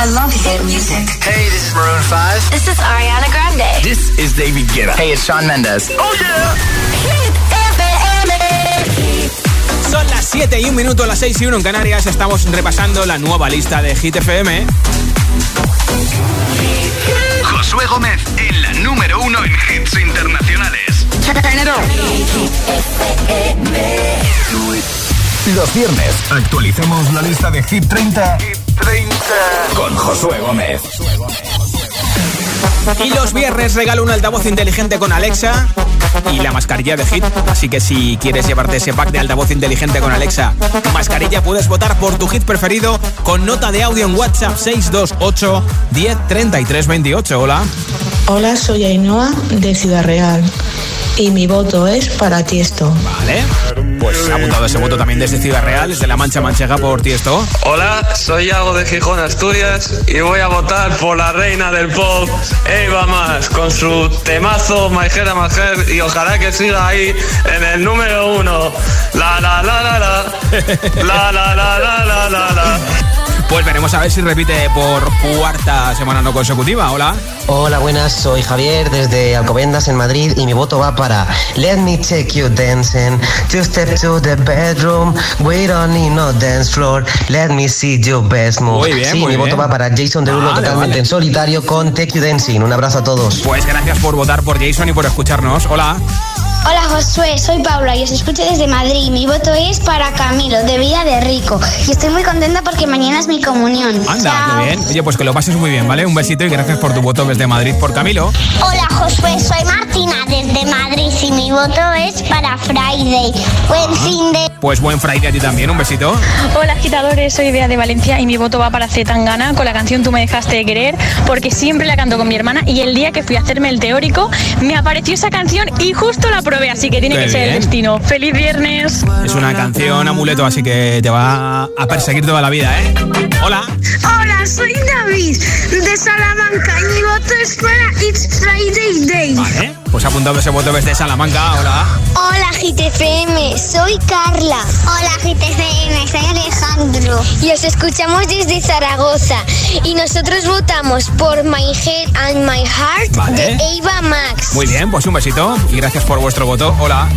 I love hit music. Hey, this is Maroon 5. This is Ariana Grande. This is David Guetta. Hey, it's Shawn Mendes. Oh yeah. Hit FM. Son las 7 y un minuto, las 6 y 1 en Canarias. Estamos repasando la nueva lista de Hit FM. Josué Gómez en la número 1 en hits internacionales. Los viernes actualicemos la lista de Hit 30, Hit 30. con Josué Gómez. Y los viernes regalo un altavoz inteligente con Alexa y la mascarilla de Hit. Así que si quieres llevarte ese pack de altavoz inteligente con Alexa, mascarilla, puedes votar por tu hit preferido con nota de audio en WhatsApp 628 10 28. Hola. Hola, soy Ainhoa de Ciudad Real y mi voto es para Tiesto. Vale. Pues ha apuntado ese voto también desde Ciudad Real, desde La Mancha Manchega por Tiesto. Hola, soy Iago de Gijón, Asturias y voy a votar por la reina del pop, Eva Más, con su temazo Head My y ojalá que siga ahí en el número uno. La la la la la. La la la la la la la. Pues veremos a ver si repite por cuarta semana no consecutiva. Hola. Hola, buenas. Soy Javier desde Alcobendas en Madrid y mi voto va para Let me take you dancing. Two step to the bedroom. We don't need no dance floor. Let me see your best move. Muy bien, sí, mi voto va para Jason Derulo totalmente en solitario con Take You Dancing. Un abrazo a todos. Pues gracias por votar por Jason y por escucharnos. Hola. Hola Josué, soy Paula y os escucho desde Madrid. Mi voto es para Camilo, de Vida de Rico. Y estoy muy contenta porque mañana es mi comunión. Anda, qué bien. Oye, pues que lo pases muy bien, ¿vale? Un besito y gracias por tu voto desde Madrid por Camilo. Hola Josué, soy Martina desde Madrid y mi voto es para Friday. Buen fin de... Pues buen Friday a ti también, un besito. Hola agitadores, soy Bea de Valencia y mi voto va para Zetangana con la canción Tú me dejaste de querer porque siempre la canto con mi hermana y el día que fui a hacerme el teórico me apareció esa canción y justo la así que tiene que ser el destino. ¡Feliz viernes! Es una canción amuleto, así que te va a perseguir toda la vida, ¿eh? Hola. Hola, soy David de Salamanca y mi voto es para It's Friday Day. Vale, pues apuntado ese voto desde Salamanca. Hola. Hola, GTFM, soy Carla. Hola, GTFM, soy Alejandro. Y os escuchamos desde Zaragoza. Y nosotros votamos por My Head and My Heart de Eva Max. Muy bien, pues un besito y gracias por vuestro voto. Hola.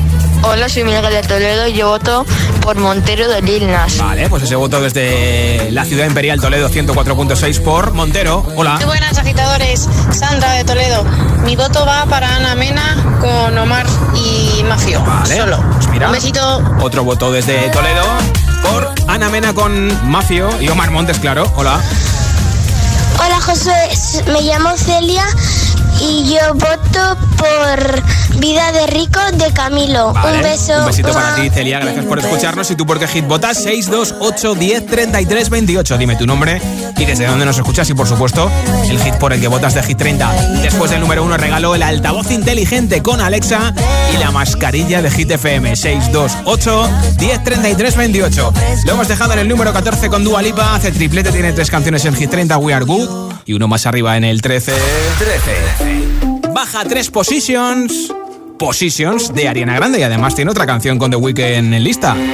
Hola, soy Miguel de Toledo y yo voto por Montero de Lil Nas. Vale, pues ese voto desde la ciudad imperial Toledo 104.6 por Montero. Hola. Muy buenas agitadores, Sandra de Toledo. Mi voto va para Ana Mena con Omar y Mafio. Vale. Solo. Pues mira, Un besito. Otro voto desde Toledo por Ana Mena con Mafio y Omar Montes, claro. Hola. Hola José, me llamo Celia y yo voto por Vida de Rico de Camilo. un beso. Un besito para ti, Celia. Gracias por escucharnos. ¿Y tú por qué hit votas? 628 10 33 28. Dime tu nombre y desde dónde nos escuchas. Y por supuesto, el hit por el que votas de Hit 30. Después del número 1 regalo el altavoz inteligente con Alexa y la mascarilla de Hit FM. 628 10 33 28. Lo hemos dejado en el número 14 con Dua Lipa. Hace triplete, tiene tres canciones en Hit 30. We Are Good. Y uno más arriba en el 13. 13. Baja tres positions. Positions de Ariana Grande y además tiene otra canción con The Weeknd en lista. Boy,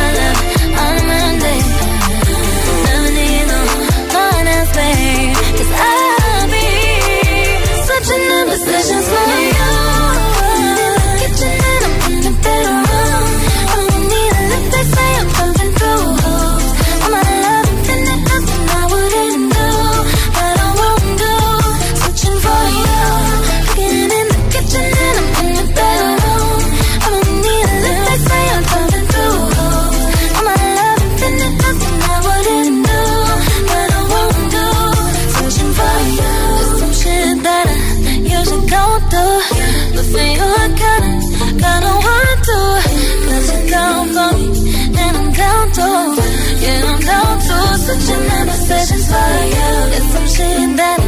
fire. There's some shit that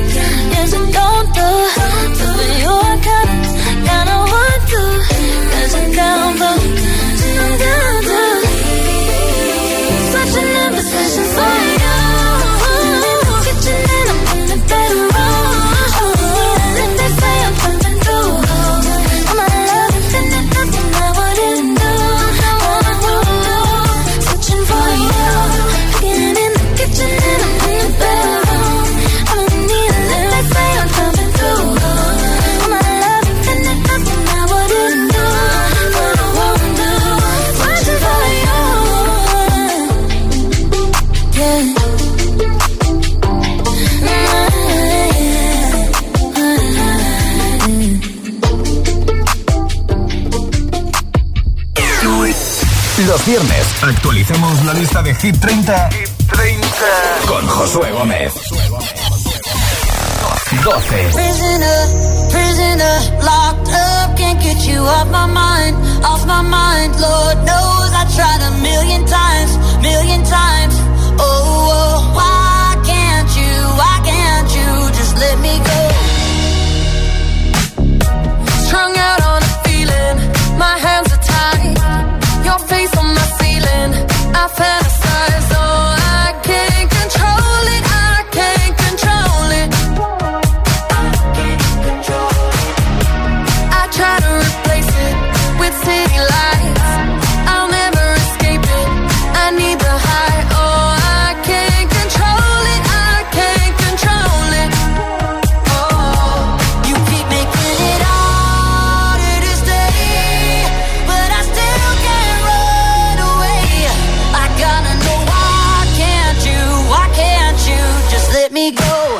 Actualicemos la lista de Hit 30, Hit 30. con Josué Gómez. 12. Prisoner, prisoner, locked up, can't get you off my mind, off my mind. Lord knows I tried a million times, million times. Oh, oh, why? me go.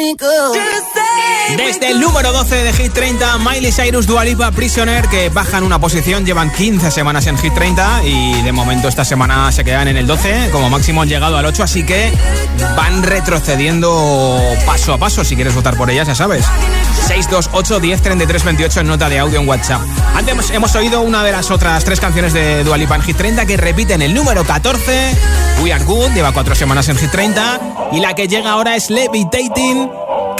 me of. Just say Desde el número 12 de Hit 30, Miley Cyrus, Dualipa, Prisoner, que bajan una posición, llevan 15 semanas en Hit 30 y de momento esta semana se quedan en el 12, como máximo han llegado al 8, así que van retrocediendo paso a paso. Si quieres votar por ellas, ya sabes. 628 10 33 28 en nota de audio en WhatsApp. Antes hemos oído una de las otras tres canciones de Dualipa en Hit 30 que repiten el número 14, We Are Good, lleva cuatro semanas en Hit 30 y la que llega ahora es Levitating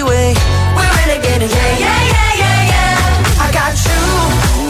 freeway. We're renegading, yeah, yeah, yeah, yeah, yeah. I got you.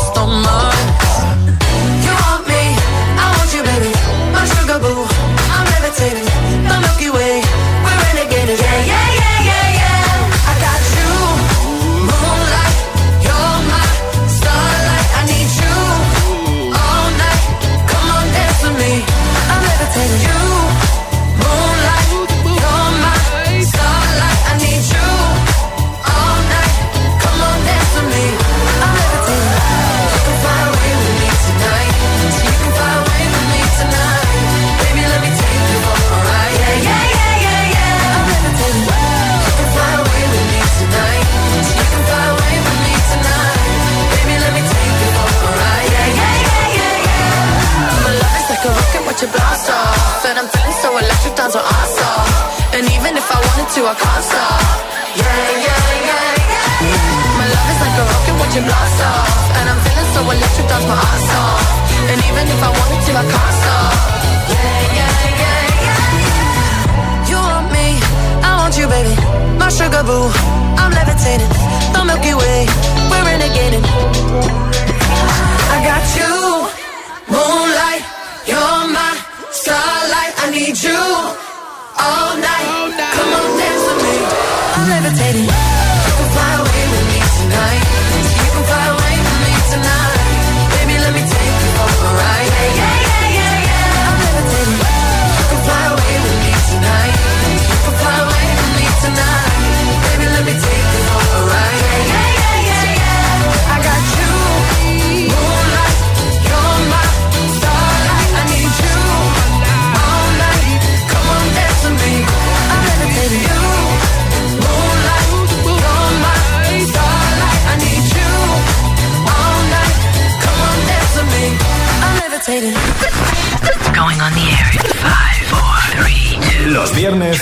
Los viernes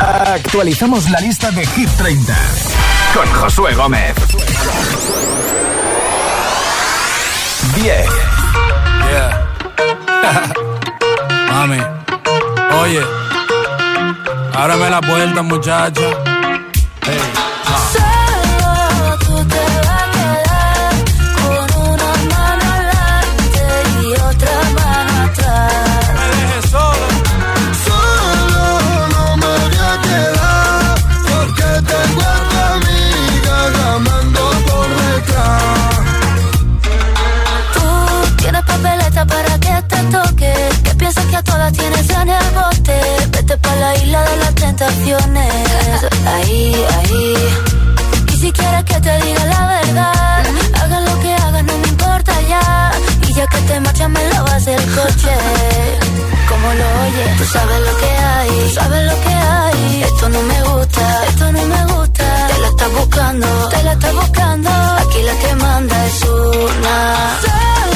actualizamos la lista de Hit 30 con Josué Gómez. 10. Yeah. Mami, oye, ábreme la puerta, muchacha. Hey. te marcha me lavas el coche. Como lo oyes, tú sabes lo que hay, tú sabes lo que hay. Esto no me gusta, esto no me gusta. Te la estás buscando, te la estás buscando. Aquí la que manda es una.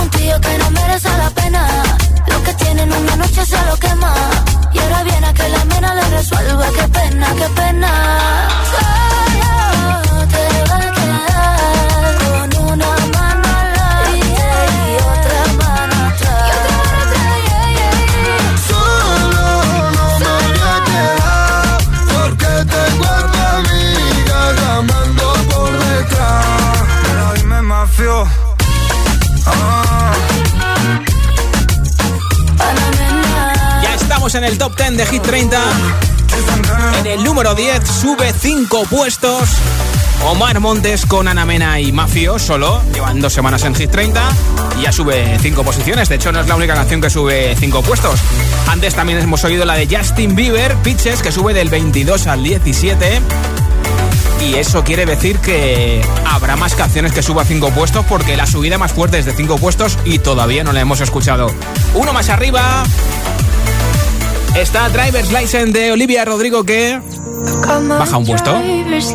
un tío que no merece la pena. Lo que tienen una noche se lo quema. Y ahora viene a que la mena le resuelva. Qué pena, qué pena. Solo estamos en el top 10 de Hit 30. En el número 10 sube 5 puestos. Omar Montes con Ana Mena y Mafio solo, llevan dos semanas en Hit 30 y ya sube 5 posiciones. De hecho, no es la única canción que sube 5 puestos. Antes también hemos oído la de Justin Bieber, Pitches, que sube del 22 al 17. Y eso quiere decir que habrá más canciones que suba 5 puestos porque la subida más fuerte es de 5 puestos y todavía no la hemos escuchado. Uno más arriba está Driver's License de Olivia Rodrigo que baja un puesto. driver's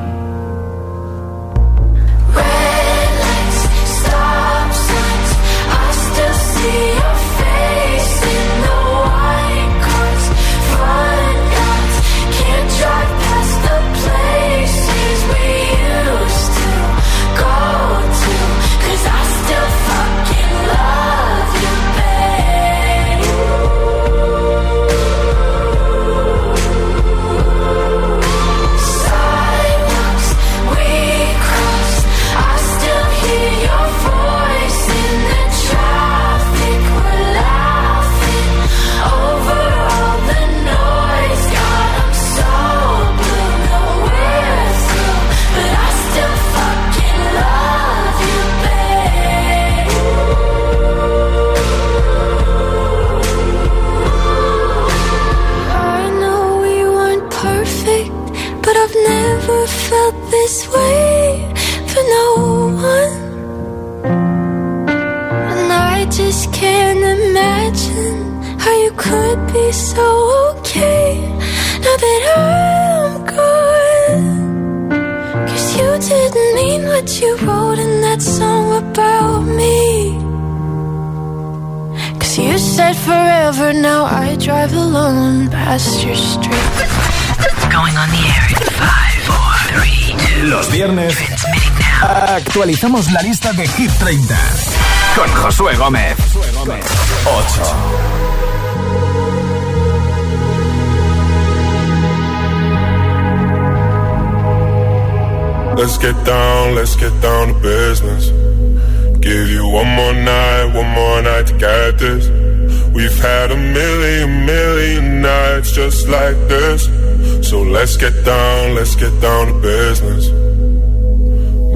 Actualizamos la lista de Hit 30 con Josué Gómez. 8. Let's get down, let's get down to business. Give you one more night, one more night to get this. We've had a million, million nights just like this. So let's get down, let's get down to business.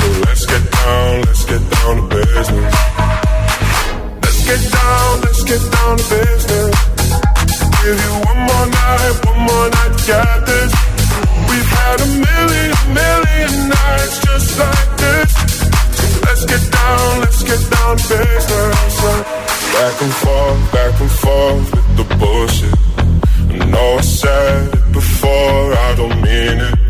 So let's get down, let's get down to business. Let's get down, let's get down to business. Give you one more night, one more night get this. We've had a million, million nights just like this. Let's get down, let's get down to business. Back and forth, back and forth with the bullshit. I know I said it before, I don't mean it.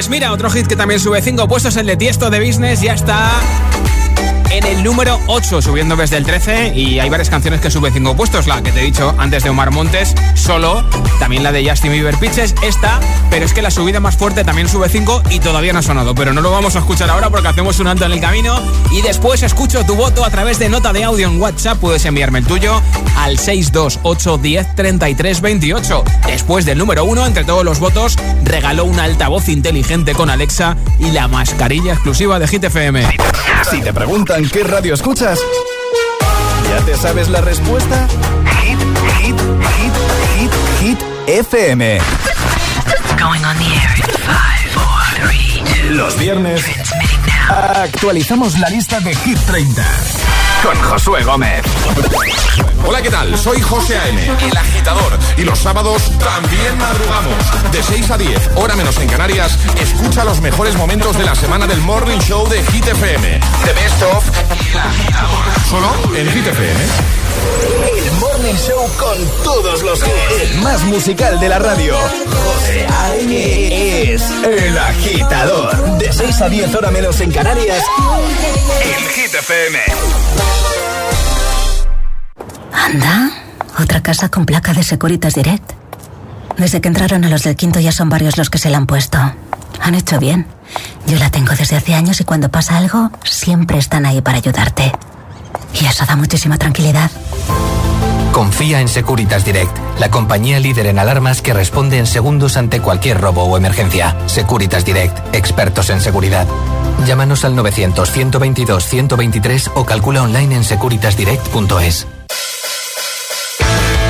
Pues mira, otro hit que también sube 5 puestos, el de Tiesto de Business, ya está en el número 8, subiendo desde el 13. Y hay varias canciones que suben 5 puestos. La que te he dicho antes de Omar Montes, solo. También la de Justin Bieber Pitches, esta. Pero es que la subida más fuerte también sube 5 y todavía no ha sonado. Pero no lo vamos a escuchar ahora porque hacemos un alto en el camino. Y después escucho tu voto a través de nota de audio en WhatsApp. Puedes enviarme el tuyo al 628103328. Después del número 1, entre todos los votos, regaló un altavoz inteligente con Alexa y la mascarilla exclusiva de Hit FM. Si te preguntan qué radio escuchas, ¿ya te sabes la respuesta? Hit, hit, hit, hit, hit, FM. Going on the air in five, four, three, two. Los viernes actualizamos la lista de Hit 30 con Josué Gómez. Hola, ¿qué tal? Soy José A.M., el agitador. Y los sábados también madrugamos. De 6 a 10, hora menos en Canarias, escucha los mejores momentos de la semana del Morning Show de Hit FM. The Best of El Agitador. Solo en Hit FM. El Morning Show con todos los hits. El más musical de la radio. José A.M. es el agitador. De 6 a 10, hora menos en Canarias. En Hit FM. Anda, otra casa con placa de Securitas Direct. Desde que entraron a los del quinto ya son varios los que se la han puesto. Han hecho bien. Yo la tengo desde hace años y cuando pasa algo, siempre están ahí para ayudarte. Y eso da muchísima tranquilidad. Confía en Securitas Direct, la compañía líder en alarmas que responde en segundos ante cualquier robo o emergencia. Securitas Direct, expertos en seguridad. Llámanos al 900-122-123 o calcula online en securitasdirect.es.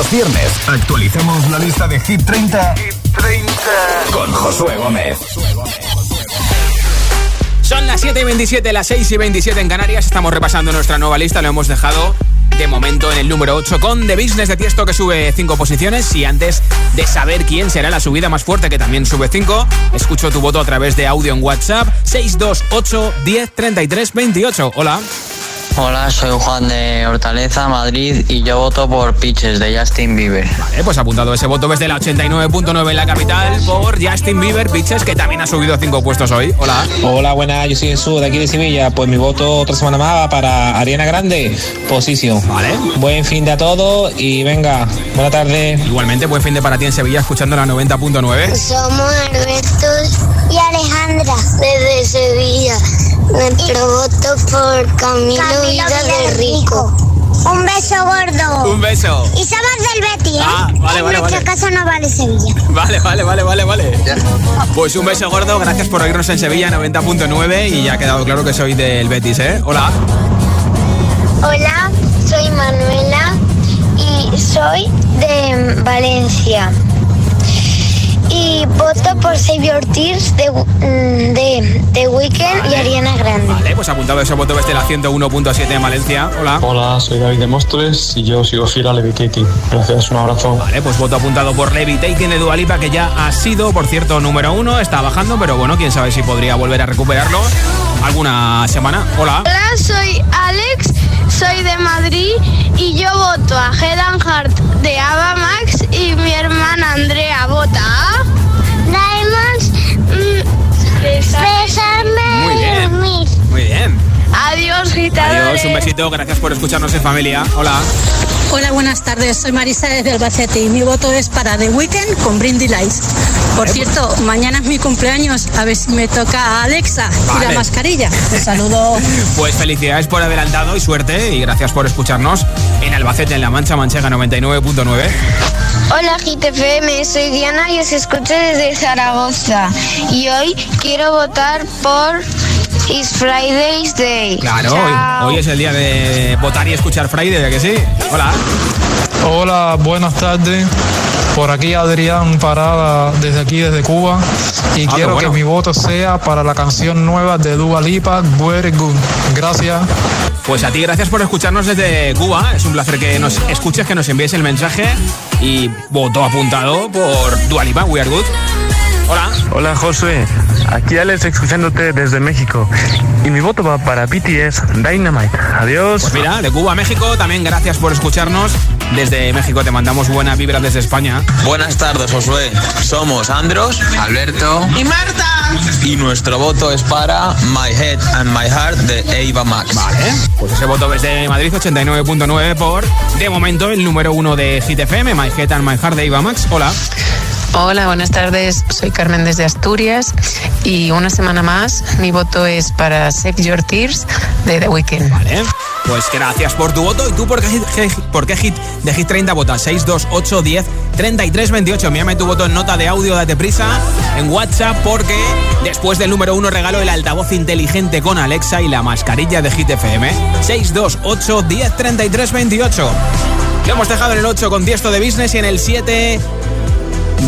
Los viernes actualizamos la lista de Hit 30, con Josué Gómez. Son las 7 y 27, las 6 y 27 en Canarias. Estamos repasando nuestra nueva lista. Lo hemos dejado de momento en el número 8 con The Business de Tiesto que sube 5 posiciones. Y antes de saber quién será la subida más fuerte que también sube 5, escucho tu voto a través de audio en WhatsApp 628 10 33 28. Hola. Hola, soy Juan de Hortaleza, Madrid, y yo voto por Pitches de Justin Bieber. Vale, pues apuntado ese voto desde la 89.9 en la capital por Justin Bieber Pitches que también ha subido 5 puestos hoy. Hola. Hola, buenas, yo soy Jesús de aquí de Sevilla. Pues mi voto otra semana más para Ariana Grande, Posición. Vale. Buen fin de a todos y venga, buena tarde. Igualmente, buen fin de para ti en Sevilla escuchando la 90.9. Somos Alberto y Alejandra desde Sevilla. Nuestro voto por Camilo, Vida de Rico. Un beso gordo. Un beso. Y somos del Betis, ¿eh? Ah, vale, en vale, nuestro vale. caso no vale Sevilla. Vale, vale, vale, vale, vale. Pues un beso gordo, gracias por oírnos en Sevilla 90.9 y ya ha quedado claro que soy del Betis, ¿eh? Hola. Hola, soy Manuela y soy de Valencia. Y voto por Save Your Tears de, mm, de, de Weekend y Ariana Grande. Vale, pues apuntado ese voto desde la 101.7 en Valencia. Hola. Hola, soy David de Móstoles y yo sigo fiel a Levitating. Gracias, un abrazo. Vale, pues voto apuntado por Levitating de Dualipa, que ya ha sido, por cierto, número uno. Está bajando, pero bueno, quién sabe si podría volver a recuperarlo alguna semana. Hola. Hola, soy Alex, soy de Madrid y yo voto a Head and Heart de Ava Max y mi hermana Andrea vota a Diamonds, besarme Muy bien. dormir. Muy bien. Adiós, gitadores. Adiós, un besito, gracias por escucharnos en familia. Hola. Hola, buenas tardes. Soy Marisa desde Albacete y mi voto es para The Weeknd con Brindy Lights. Por cierto, mañana es mi cumpleaños. A ver si me toca a Alexa y la mascarilla. Un saludo. Pues felicidades por adelantado y suerte y gracias por escucharnos en Albacete, en La Mancha Manchega 99.9. Hola GTFM, soy Diana y os escucho desde Zaragoza. Y hoy quiero votar por It's Friday's Day. Claro, hoy es el día de votar y escuchar Friday, ¿a que sí? Hola. Hola, buenas tardes. Por aquí Adrián Parada, desde aquí, desde Cuba. Y Ah, quiero bueno. que mi voto sea para la canción nueva de Dua Lipa, Very Good. Gracias. Pues a ti gracias por escucharnos desde Cuba. Es un placer que nos escuches, que nos envíes el mensaje y voto apuntado por Dualipa, We Are Good. Hola. Hola Josué, aquí Alex escuchándote desde México y mi voto va para BTS Dynamite. Adiós. Pues mira, de Cuba a México, también gracias por escucharnos. Desde México te mandamos buena vibra desde España. Buenas tardes, Josué. Somos Andros, Alberto Y Marta. y nuestro voto es para My Head and My Heart de Eva Max. Vale. Pues ese voto desde Madrid 89.9 por, de momento, el número uno de Hit FM, My Head and My Heart de Iva Max. Hola. Hola, buenas tardes. Soy Carmen desde Asturias y una semana más mi voto es para Save Your Tears de The Weeknd. Vale. Pues gracias por tu voto. ¿Y tú por qué, hit- por qué hit de Hit 30 votas? 628 10 33 28. Envíame tu voto en nota de audio, date prisa en WhatsApp porque después del número uno regalo el altavoz inteligente con Alexa y la mascarilla de Hit FM. 628 10 33 28. Lo hemos dejado en el 8 con Tiesto de Business y en el 7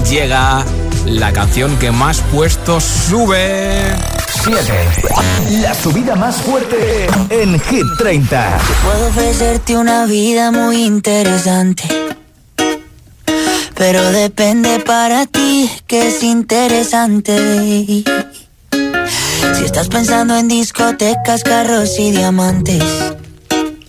llega la canción que más puestos sube. 7. La subida más fuerte en Hit 30. Puedo ofrecerte una vida muy interesante. Pero depende para ti que es interesante. Si estás pensando en discotecas, carros y diamantes.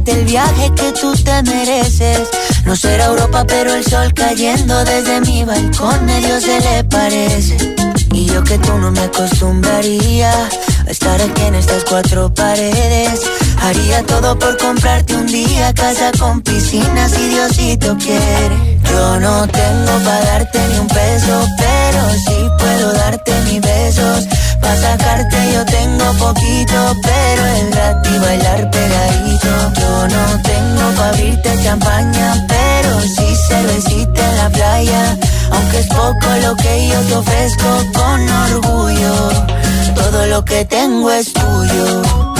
Darte el viaje que tú te mereces. No será Europa, pero el sol cayendo desde mi balcón medio se le parece. Y yo que tú no me acostumbraría a estar aquí en estas cuatro paredes. Haría todo por comprarte un día casa con piscina si Diosito quiere. Yo no tengo para darte ni un peso, pero sí puedo darte mis besos. Pa' sacarte yo tengo poquito, pero es gratis bailar pegadito. Yo no tengo pa' abrirte champaña, pero sí cervecita en la playa. Aunque es poco lo que yo te ofrezco con orgullo, todo lo que tengo es tuyo.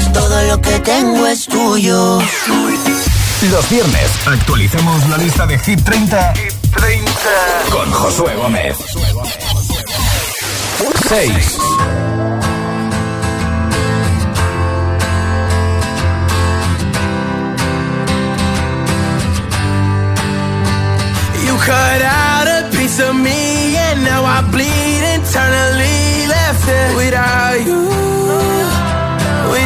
todo lo que tengo es tuyo. Los viernes actualizamos la lista de Hit 30, con Josué Gómez. 6. You cut out a piece of me, and now I bleed internally. Left it without you,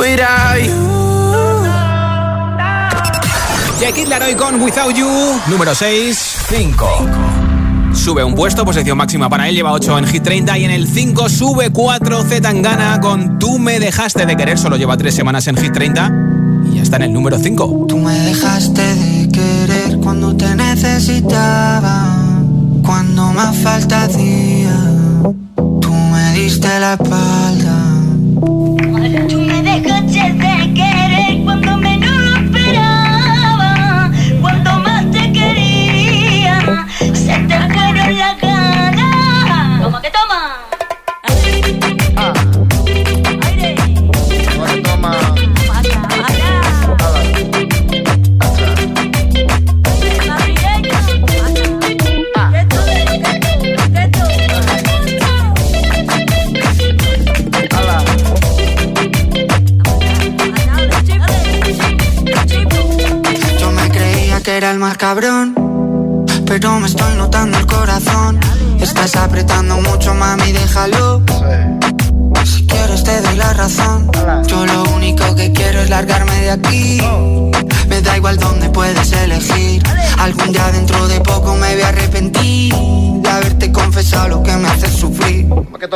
Without you. Jackie Laroy con Without You, número 6. 5. Sube un puesto, posición máxima para él, lleva 8 en Hit 30 y en el 5 sube 4 Z Tangana con Tú me dejaste de querer, solo lleva 3 semanas en Hit 30 y ya está en el número 5. Tú me dejaste de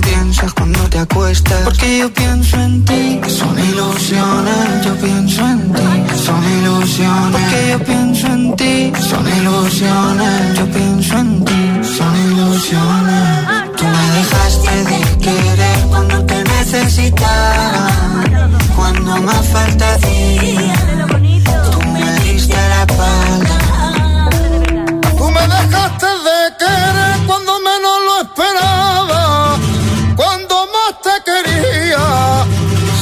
Piensas cuando te acuestas. Porque yo pienso en ti. Son ilusiones, yo pienso en ti. Son ilusiones. Porque yo pienso en ti. Son ilusiones, yo pienso en ti. Son ilusiones. Tú me dejaste de querer cuando te necesitaba. Cuando más falta.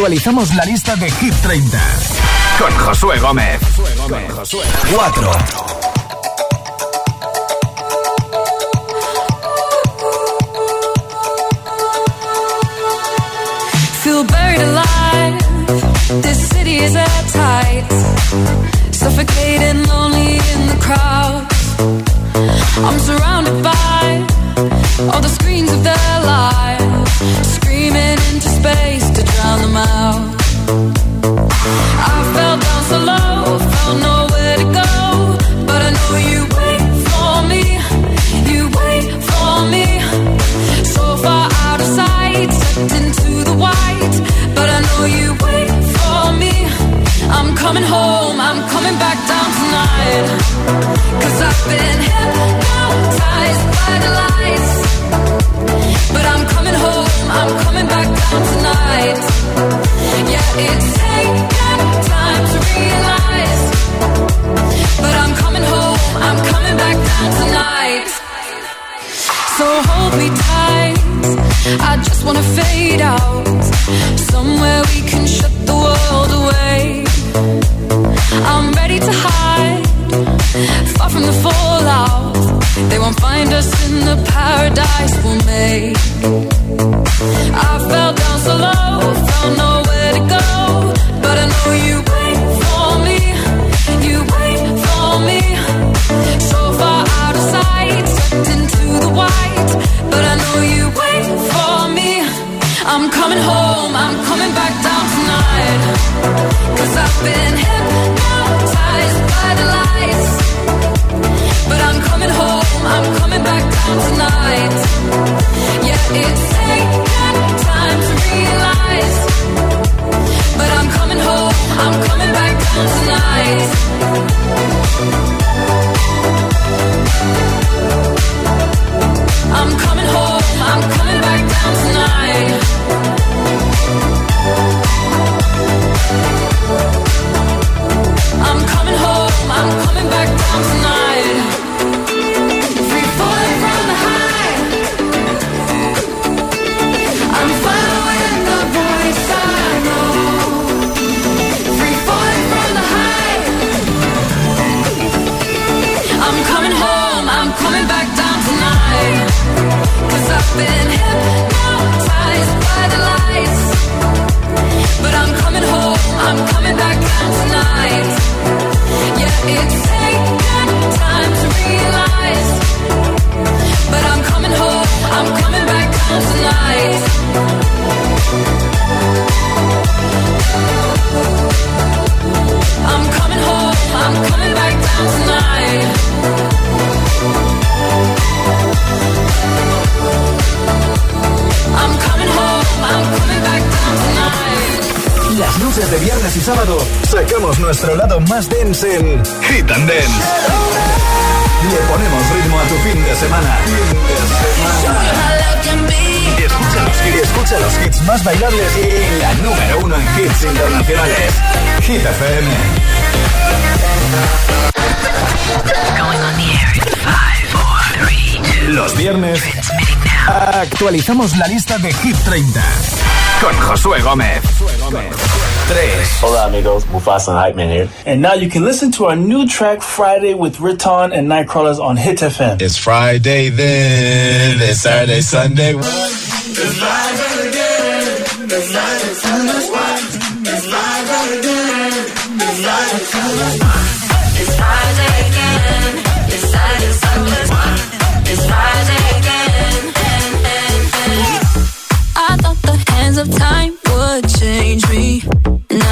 Actualizamos la lista de Hit 30 con Josué Gómez. Con Josué. 4. Feel buried alive. This city is at tight. Suffocating, lonely in the crowd. I'm surrounded by all the screens of their lives, into space to drown them out. Nuestro lado más dense en Hit and Dance. Le ponemos ritmo a tu fin de semana. Escucha los, hits, escucha los hits más bailables y la número uno en hits internacionales. Hit FM. Going on the air in five, four, three, two. Los viernes actualizamos la lista de Hit 30 con Josué Gómez. 3. Hola amigos, Mufasa Hype Man here. And now you can listen to our new track Friday with Riton and Nightcrawlers on Hit FM. It's Friday then, it's Saturday, Sunday. It's Friday again. It's Saturday, Sunday. It's Friday again. I thought the hands of time would change me,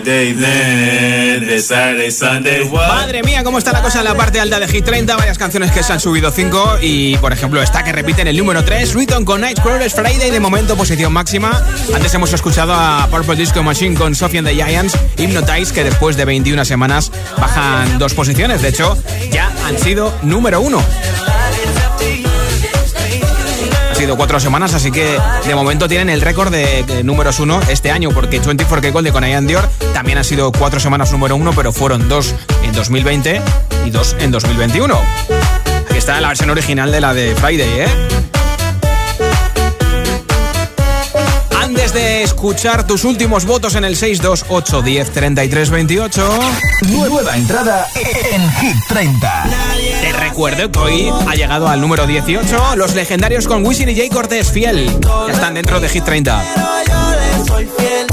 Friday, Saturday, Sunday, what? Madre mía, cómo está la cosa en la parte alta de Hit 30. Varias canciones que se han subido 5 y, por ejemplo, esta que repite en el número 3, Riton con Nightcrawlers Friday, de momento posición máxima. Antes hemos escuchado a Purple Disco Machine con Sophie and the Giants, Hypnotize, que después de 21 semanas bajan dos posiciones. De hecho, ya han sido número 1 sido cuatro semanas, así que de momento tienen el récord de, números uno este año, porque 24K Gold de Conayan Dior también ha sido cuatro semanas número uno, pero fueron dos en 2020 y dos en 2021. Aquí está la versión original de la de Friday, ¿eh? Antes de escuchar tus últimos votos en el 628 10 33 28. Nueva entrada en Hit 30. Recuerdo que hoy ha llegado al número 18 los legendarios con Wisin y Jay Cortés Fiel. Están dentro de Hit 30. Yo le soy fiel.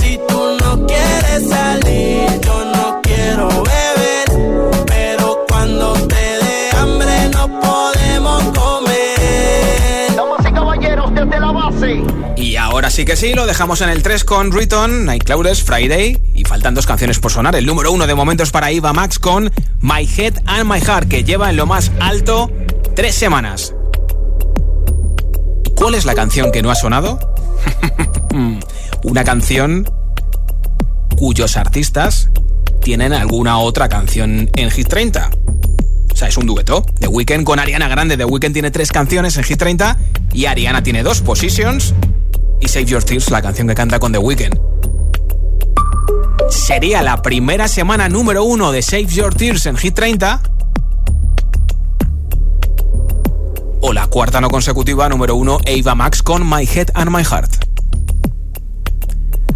Si tú no quieres salir, yo no quiero beber. Ahora sí que sí, lo dejamos en el 3 con Riton, Nightcrawlers, Friday. Y faltan dos canciones por sonar. El número uno de momento es para Iva Max con My Head and My Heart, que lleva en lo más alto tres semanas. ¿Cuál es la canción que no ha sonado? Una canción cuyos artistas tienen alguna otra canción en Hit 30. O sea, es un dueto. The Weeknd con Ariana Grande. The Weeknd tiene tres canciones en Hit 30 y Ariana tiene dos, Positions y Save Your Tears, la canción que canta con The Weeknd. Sería la primera semana número uno de Save Your Tears en Hit 30 o la cuarta no consecutiva número uno Ava Max con My Head and My Heart.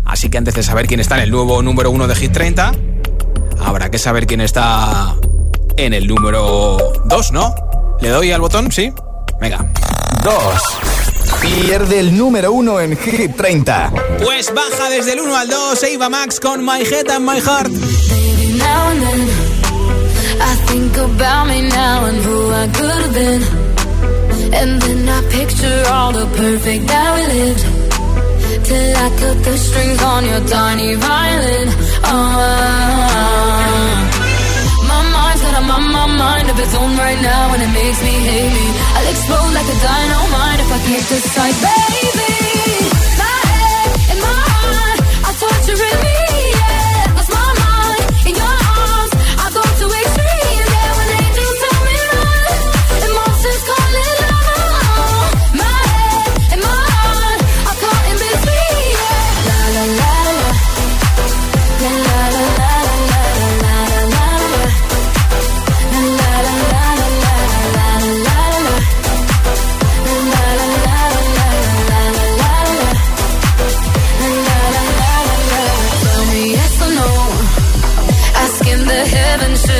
Así que antes de saber quién está en el nuevo número uno de Hit 30, habrá que saber quién está en el número 2, ¿no? ¿Le doy al botón? ¿Sí? Venga. 2. Pierde el número 1 en Hit 30. Pues baja desde el 1 al 2 Ava Max con My Head and My Heart. Baby, now and then I think about me now and who I could have been. And then I picture all the perfect that we lived. Till I cut the strings on your tiny violin. Oh, my mind's got a my, my mind of its own right now, and it makes me hate me. Explode like a dynamite if I can't decide, baby. My head and my heart are torturing me.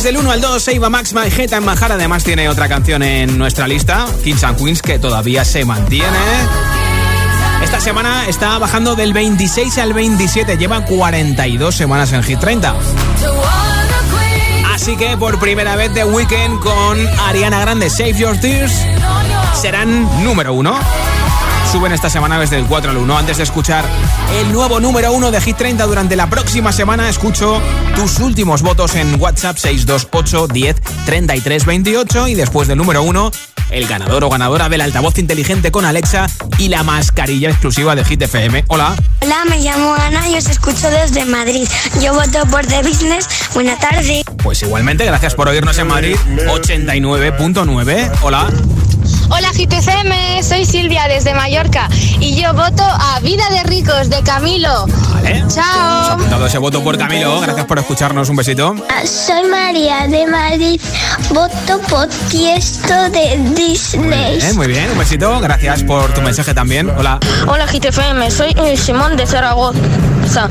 Desde el 1 al 2, Eva Max, and My Heart. Además tiene otra canción en nuestra lista, Kings and Queens, que todavía se mantiene. Esta semana está bajando del 26 al 27, lleva 42 semanas en Hit 30. Así que por primera vez The Weekend con Ariana Grande, Save Your Tears, serán número uno. Suben esta semana desde el 4 al 1. Antes de escuchar el nuevo número 1 de Hit 30 durante la próxima semana, escucho tus últimos votos en WhatsApp 628 10 33 28 y después del número 1, el ganador o ganadora del altavoz inteligente con Alexa y la mascarilla exclusiva de Hit FM. Hola. Hola, me llamo Ana y os escucho desde Madrid. Yo voto por The Business. Buena tarde. Pues igualmente, gracias por oírnos en Madrid 89.9. Hola. Hola GTCM, soy Silvia desde Mallorca y yo voto a Vida de Ricos de Camilo. Vale. Chao. Todo ese voto por Camilo. Gracias por escucharnos. Un besito. Soy María de Madrid. Voto por Tiesto de Disney. Eh, muy bien, un besito. Gracias por tu mensaje también. Hola. Hola GTFM, soy Simón de Zaragoza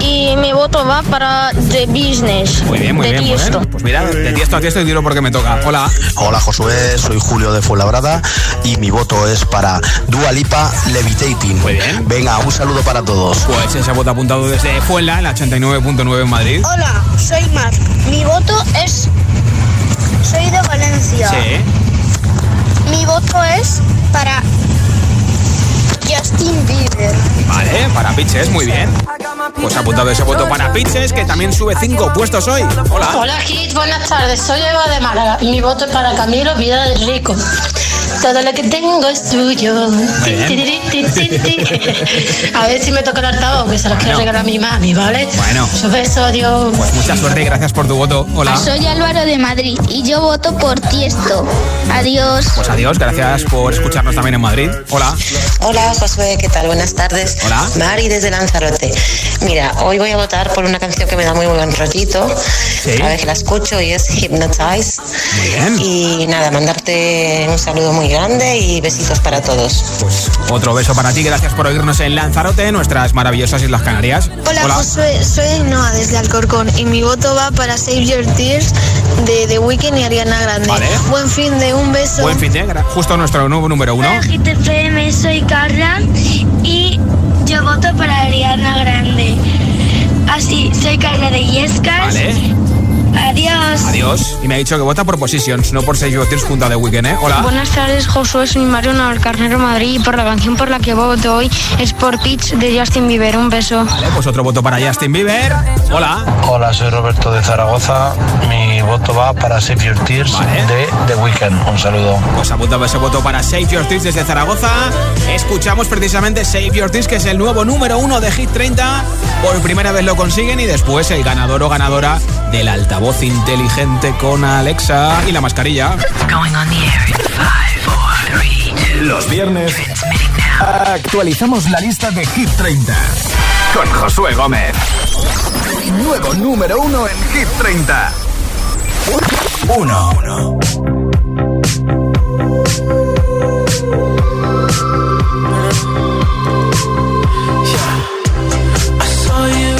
y mi voto va para The Business. Muy bien, muy de bien. muy bien. Pues mira, de tiesto a tiesto y tiro porque me toca. Hola. Hola Josué, soy Julio de Fuenlabrada y mi voto es para Dua Lipa Levitating. Muy bien. Venga, un saludo para todos. Pues ese voto apuntado desde Fuenla, en la 89.9 en Madrid. Hola, soy Mar. Mi voto es. Soy de Valencia. Sí. Mi voto es para Justin Bieber. Vale, para Pitches, muy bien. Pues apuntado ese voto para Pitches, que también sube 5 puestos hoy. Hola. Hola Kit, buenas tardes. Soy Eva de Málaga y mi voto es para Camilo Vida del Rico. Todo lo que tengo es tuyo. Ti, ti, ti. A ver si me toca el altavoz, que se los quiero regalar a mi mami, ¿vale? Bueno. Un beso, adiós. Pues mucha suerte y gracias por tu voto. Hola. Soy Álvaro de Madrid y yo voto por Tiesto. Adiós. Pues adiós, gracias por escucharnos también en Madrid. Hola. Hola Josué, ¿qué tal? Buenas tardes. Hola. Mari desde Lanzarote. Mira, hoy voy a votar por una canción que me da muy buen rollito. Sí. Cada vez que la escucho y es Hypnotize. Muy bien. Y nada, mandarte un saludo muy grande y besitos para todos. Pues otro beso para ti, gracias por oírnos en Lanzarote, nuestras maravillosas Islas Canarias. Hola, Josué, soy Noah desde Alcorcón y mi voto va para Save Your Tears de The Weeknd y Ariana Grande. Vale. Buen fin de un beso. Buen fin de, justo nuestro nuevo número uno. Hola GTFM, soy Carla y yo voto para Ariana Grande. Así, soy Carla de Yescas. Vale. Adiós. Adiós. Y me ha dicho que vota por Positions, no por Save Your Tears junto a The Weeknd, ¿eh? Hola. Buenas tardes, Josué. Soy Mario Carnero Madrid y por la canción por la que voto hoy es por Pitch de Justin Bieber. Un beso. Vale, pues otro voto para Justin Bieber. Hola. Hola, soy Roberto de Zaragoza. Mi voto va para Save Your Tears de The Weeknd. Un saludo. Pues apuntamos ese voto para Save Your Tears desde Zaragoza. Escuchamos precisamente Save Your Tears, que es el nuevo número uno de Hit 30. Por primera vez lo consiguen y después el ganador o ganadora del altavoz inteligente con Alexa y la mascarilla. Going on the air in five, four, three, two. Los viernes actualizamos la lista de Hit 30 con Josué Gómez. Nuevo número uno en Hit 30. Uno. I saw you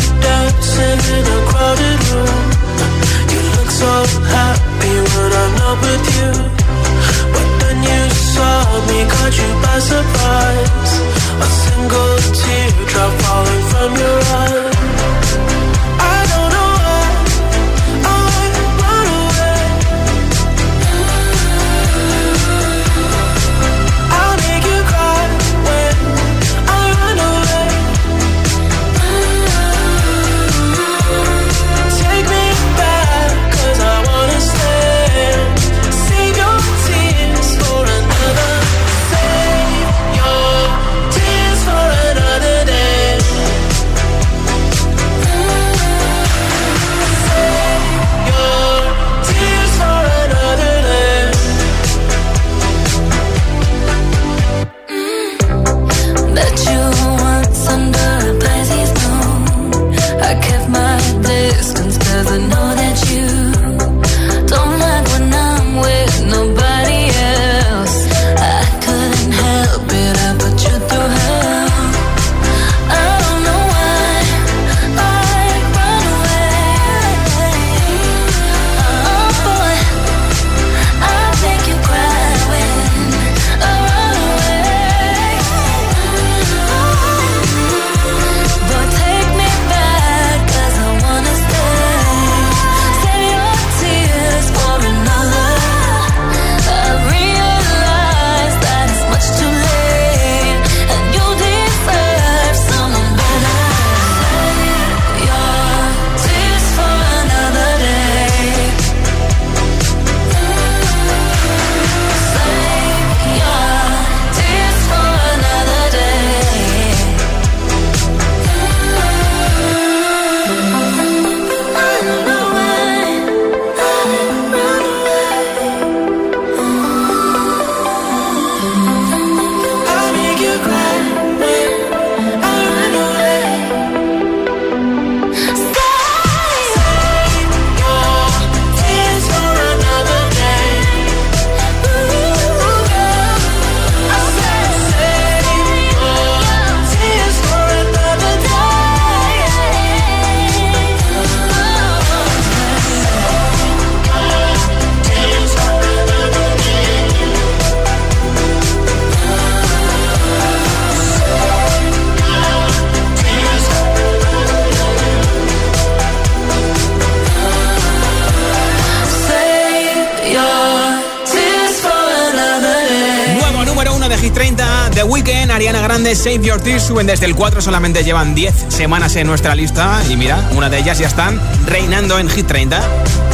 Save Your Tears suben desde el 4, solamente llevan 10 semanas en nuestra lista y mira, una de ellas ya están reinando en Hit 30.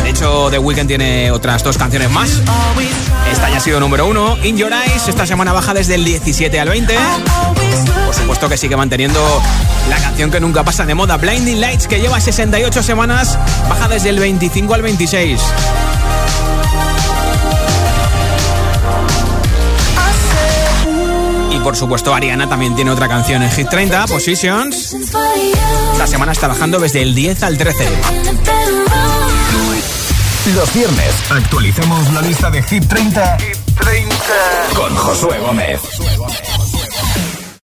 De hecho, The Weeknd tiene otras dos canciones más. Esta ya ha sido número 1, In Your Eyes, esta semana baja desde el 17 al 20. Por supuesto que sigue manteniendo la canción que nunca pasa de moda, Blinding Lights, que lleva 68 semanas, baja desde el 25 al 26. Y por supuesto, Ariana también tiene otra canción en Hit 30, Positions. Esta semana está bajando desde el 10 al 13. Los viernes actualizamos la lista de Hit 30, con Josué Gómez.